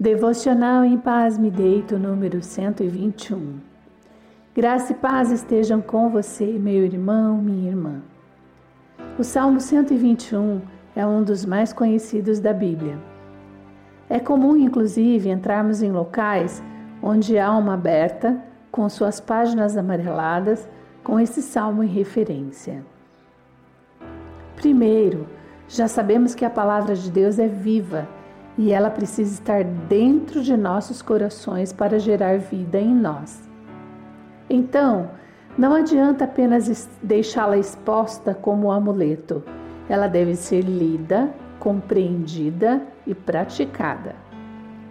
Devocional em Paz Me Deito, número 121. Graça e paz estejam com você, meu irmão, minha irmã. O Salmo 121 é um dos mais conhecidos da Bíblia. É comum, inclusive, entrarmos em locais onde há uma aberta com suas páginas amareladas com esse salmo em referência. Primeiro, já sabemos que a palavra de Deus é viva e ela precisa estar dentro de nossos corações para gerar vida em nós. Então, não adianta apenas deixá-la exposta como amuleto, ela deve ser lida, compreendida e praticada.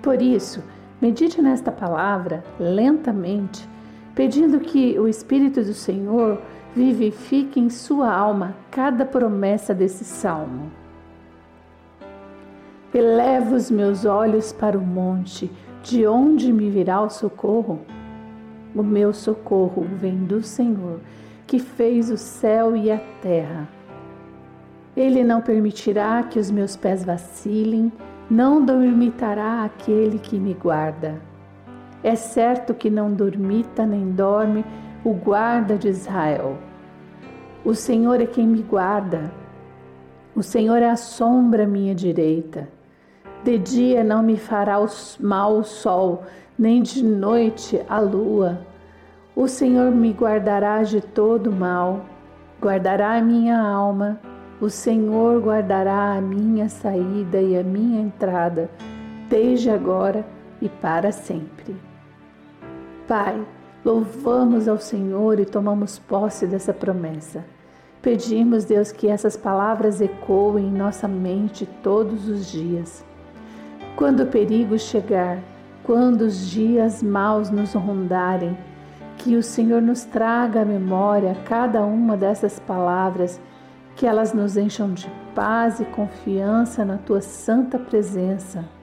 Por isso, medite nesta palavra lentamente, pedindo que o Espírito do Senhor vivifique em sua alma cada promessa desse salmo. Elevo os meus olhos para o monte, de onde me virá o socorro? O meu socorro vem do Senhor, que fez o céu e a terra. Ele não permitirá que os meus pés vacilem, não dormitará aquele que me guarda. É certo que não dormita nem dorme o guarda de Israel. O Senhor é quem me guarda. O Senhor é a sombra à minha direita. De dia não me fará mal o sol, nem de noite a lua. O Senhor me guardará de todo mal, guardará a minha alma. O Senhor guardará a minha saída e a minha entrada, desde agora e para sempre. Pai, louvamos ao Senhor e tomamos posse dessa promessa. Pedimos, Deus, que essas palavras ecoem em nossa mente todos os dias quando o perigo chegar, quando os dias maus nos rondarem, que o Senhor nos traga à memória cada uma dessas palavras, que elas nos encham de paz e confiança na tua santa presença